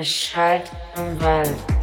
Es schallt im Wald.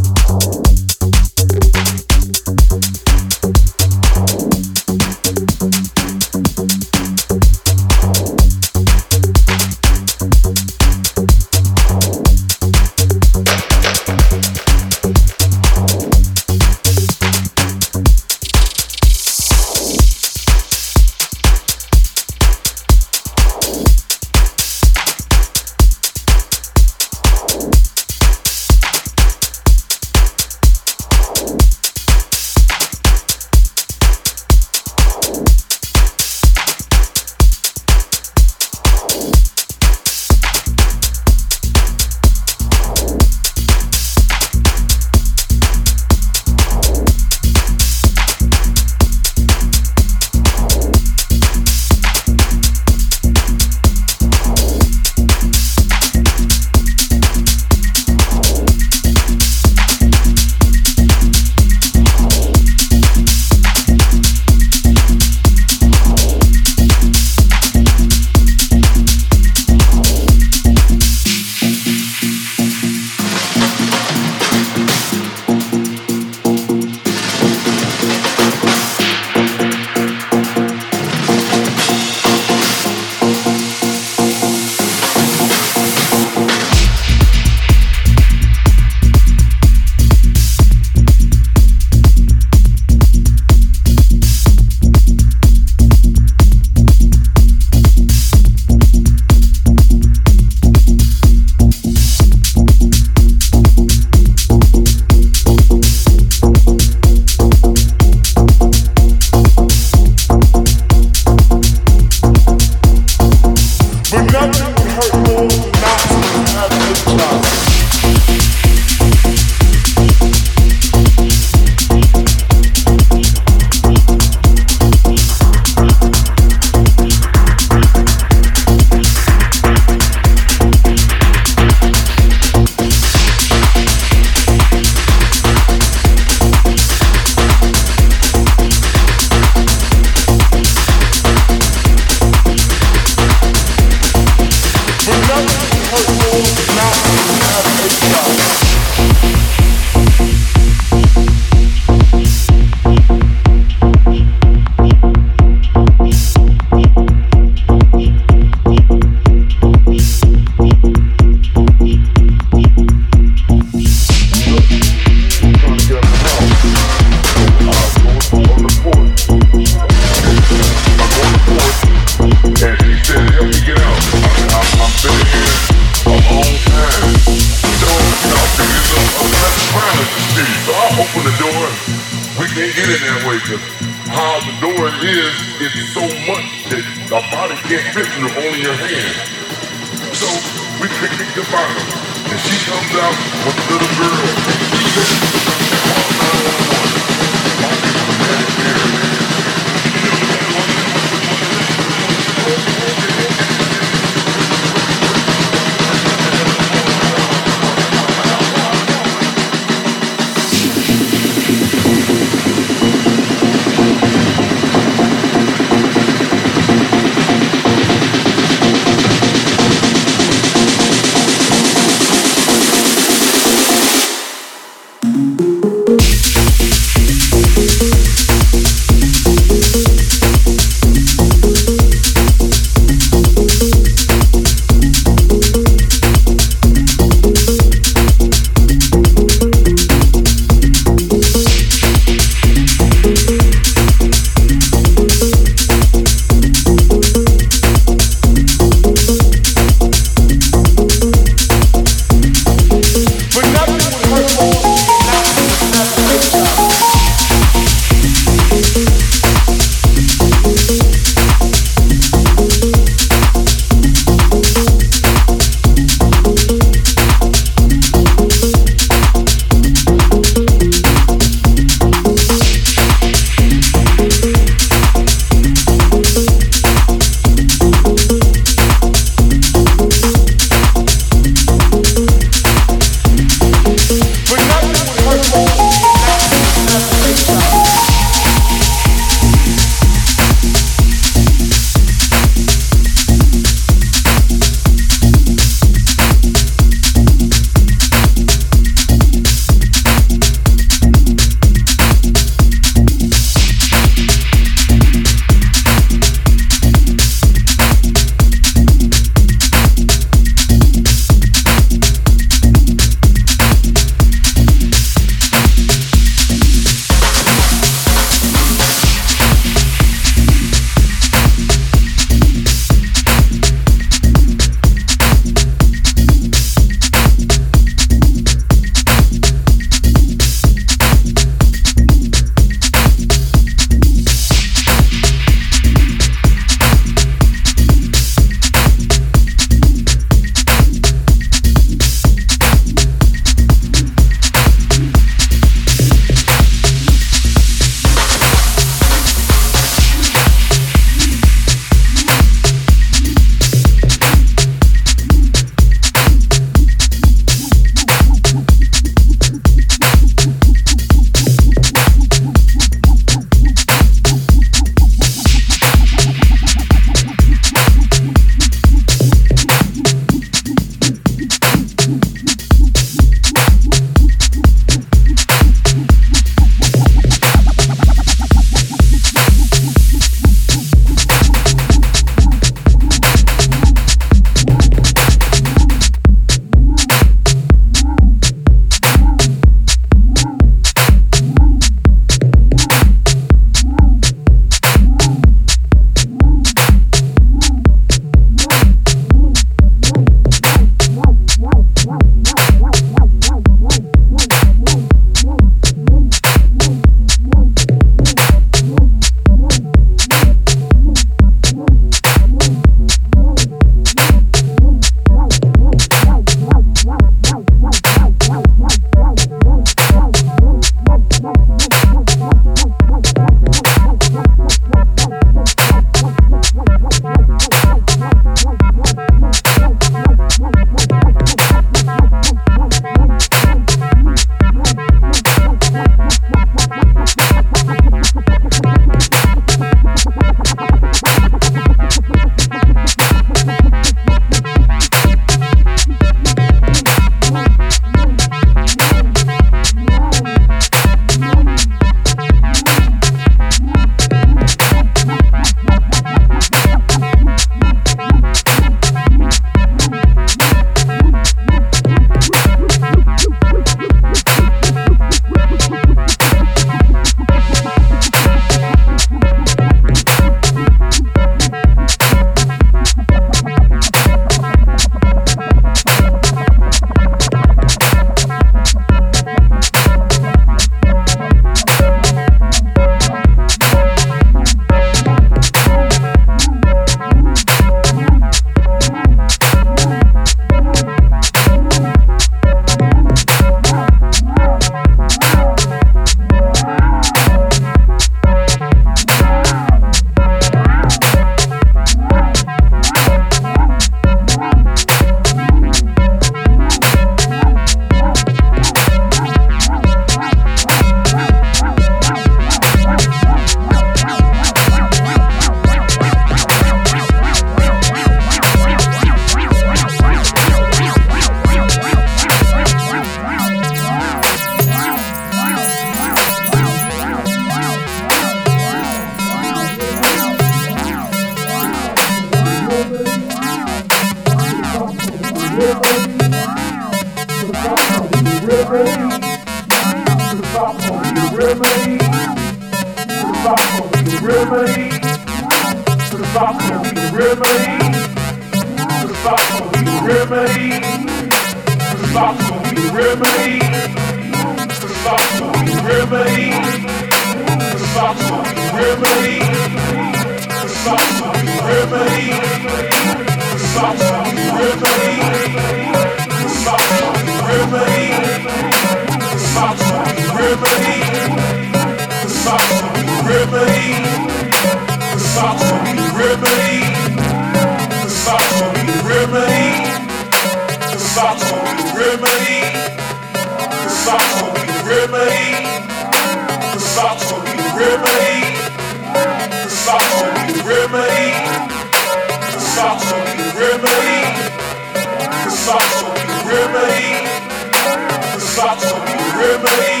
remedy.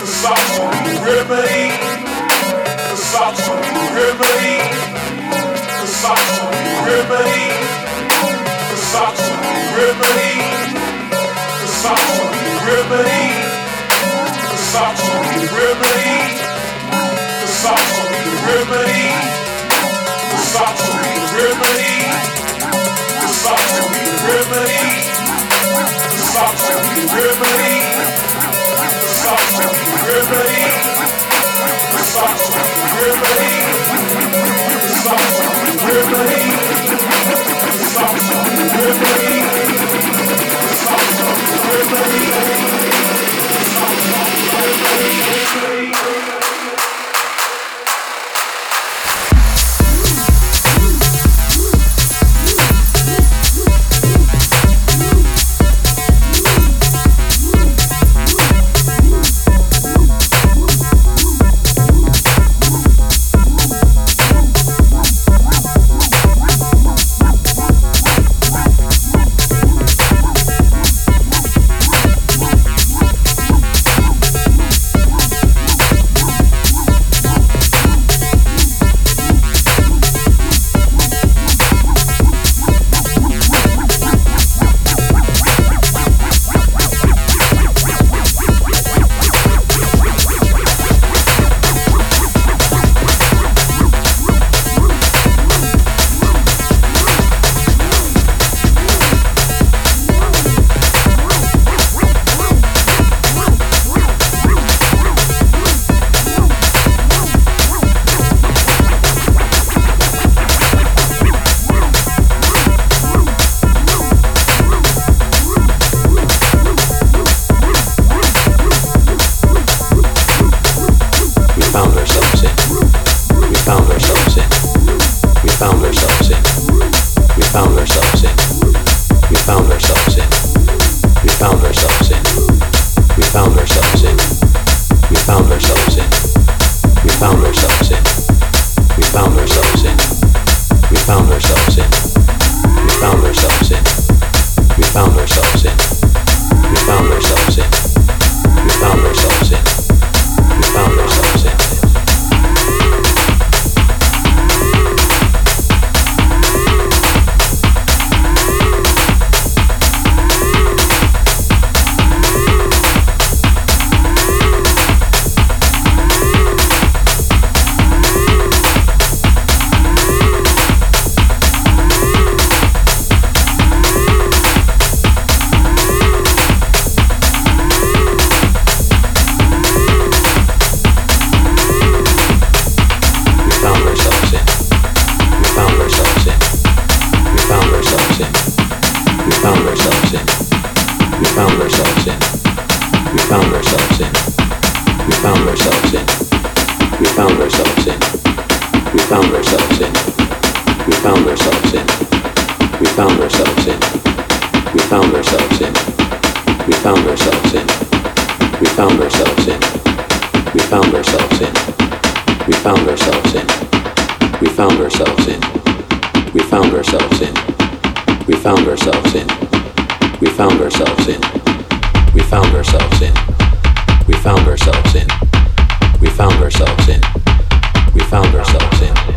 The socks will be remedy. The socks will be remedy. The socks will be remedy. The socks will be remedy. The socks will be remedy. The socks will be remedy. The socks will be remedy. The socks will be remedy. something we really believe. Something we really believe. Something we really believe. Something we really believe. Something we really believe. Something we we really believe. found ourselves in. We found ourselves in. We found ourselves in. We found ourselves in. We found ourselves in. We found ourselves in. We found ourselves in. We found ourselves in. We found ourselves in. We found ourselves in. We found ourselves in. We found ourselves in. We found ourselves in. We found ourselves in. We found ourselves in we found ourselves in.